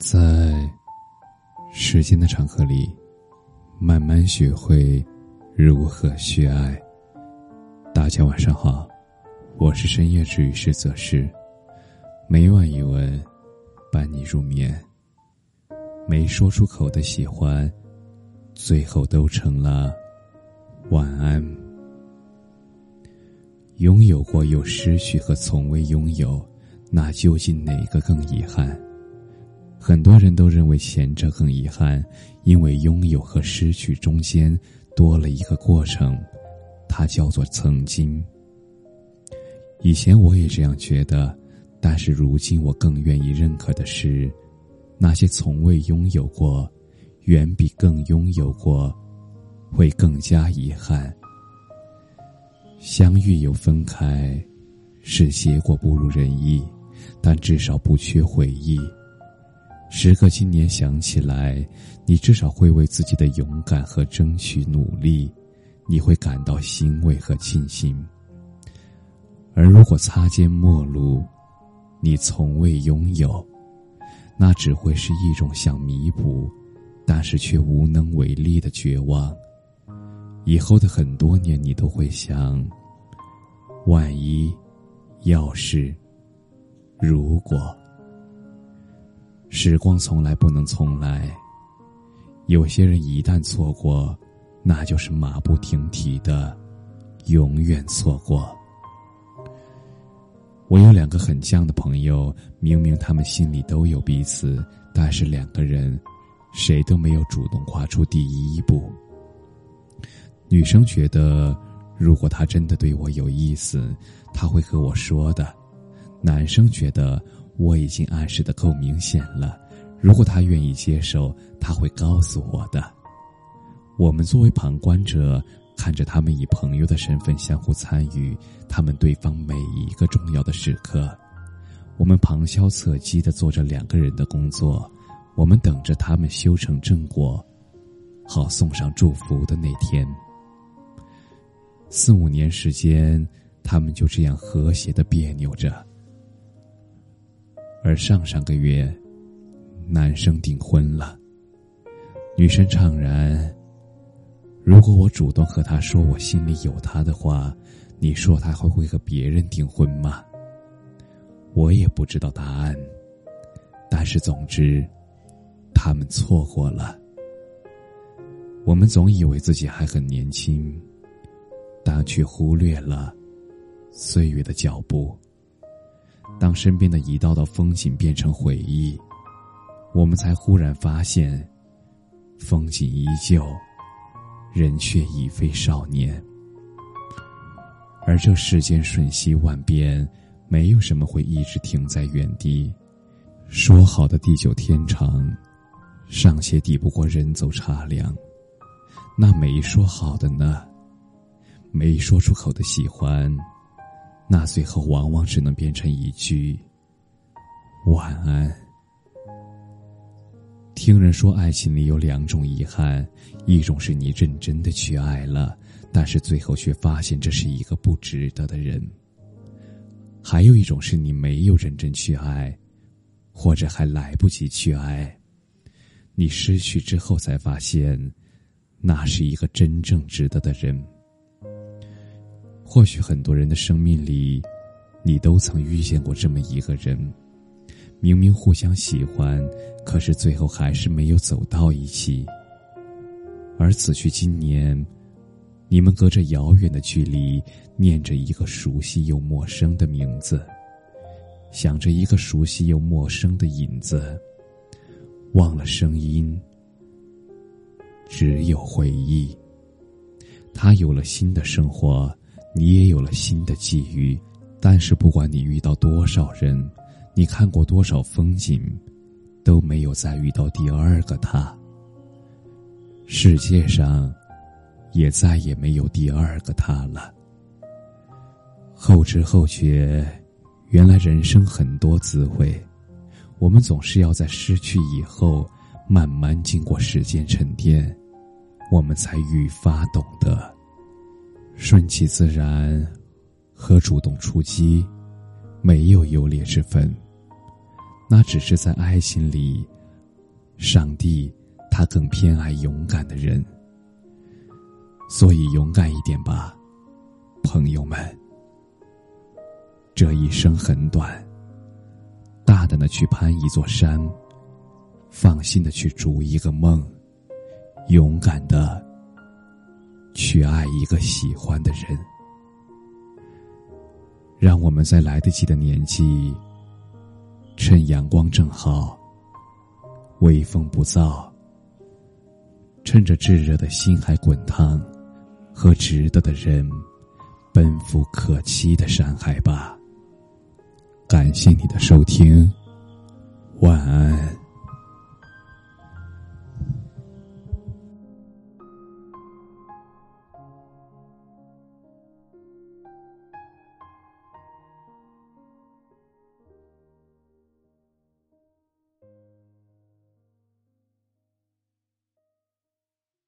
在时间的长河里，慢慢学会如何去爱。大家晚上好，我是深夜治愈师泽师，每晚一文伴你入眠。没说出口的喜欢，最后都成了晚安。拥有过又失去和从未拥有，那究竟哪个更遗憾？很多人都认为前者更遗憾，因为拥有和失去中间多了一个过程，它叫做曾经。以前我也这样觉得，但是如今我更愿意认可的是，那些从未拥有过，远比更拥有过，会更加遗憾。相遇又分开，是结果不如人意，但至少不缺回忆。时隔今年想起来，你至少会为自己的勇敢和争取努力，你会感到欣慰和庆幸。而如果擦肩陌路，你从未拥有，那只会是一种想弥补，但是却无能为力的绝望。以后的很多年，你都会想：万一，要是，如果。时光从来不能重来。有些人一旦错过，那就是马不停蹄的，永远错过。我有两个很犟的朋友，明明他们心里都有彼此，但是两个人，谁都没有主动跨出第一步。女生觉得，如果他真的对我有意思，他会和我说的；男生觉得。我已经暗示的够明显了，如果他愿意接受，他会告诉我的。我们作为旁观者，看着他们以朋友的身份相互参与他们对方每一个重要的时刻，我们旁敲侧击的做着两个人的工作，我们等着他们修成正果，好送上祝福的那天。四五年时间，他们就这样和谐的别扭着。而上上个月，男生订婚了。女生怅然：“如果我主动和他说我心里有他的话，你说他会会和别人订婚吗？”我也不知道答案。但是总之，他们错过了。我们总以为自己还很年轻，但却忽略了岁月的脚步。当身边的一道道风景变成回忆，我们才忽然发现，风景依旧，人却已非少年。而这世间瞬息万变，没有什么会一直停在原地。说好的地久天长，尚且抵不过人走茶凉，那没说好的呢？没说出口的喜欢。那最后往往只能变成一句晚安。听人说，爱情里有两种遗憾：一种是你认真的去爱了，但是最后却发现这是一个不值得的人；还有一种是你没有认真去爱，或者还来不及去爱，你失去之后才发现，那是一个真正值得的人。或许很多人的生命里，你都曾遇见过这么一个人，明明互相喜欢，可是最后还是没有走到一起。而此去今年，你们隔着遥远的距离，念着一个熟悉又陌生的名字，想着一个熟悉又陌生的影子，忘了声音，只有回忆。他有了新的生活。你也有了新的际遇，但是不管你遇到多少人，你看过多少风景，都没有再遇到第二个他。世界上，也再也没有第二个他了。后知后觉，原来人生很多滋味，我们总是要在失去以后，慢慢经过时间沉淀，我们才愈发懂得。顺其自然，和主动出击，没有优劣之分。那只是在爱情里，上帝他更偏爱勇敢的人，所以勇敢一点吧，朋友们。这一生很短，大胆的去攀一座山，放心的去逐一个梦，勇敢的去爱一个喜欢的人。让我们在来得及的年纪，趁阳光正好，微风不燥，趁着炙热的心还滚烫，和值得的人奔赴可期的山海吧。感谢你的收听。晚安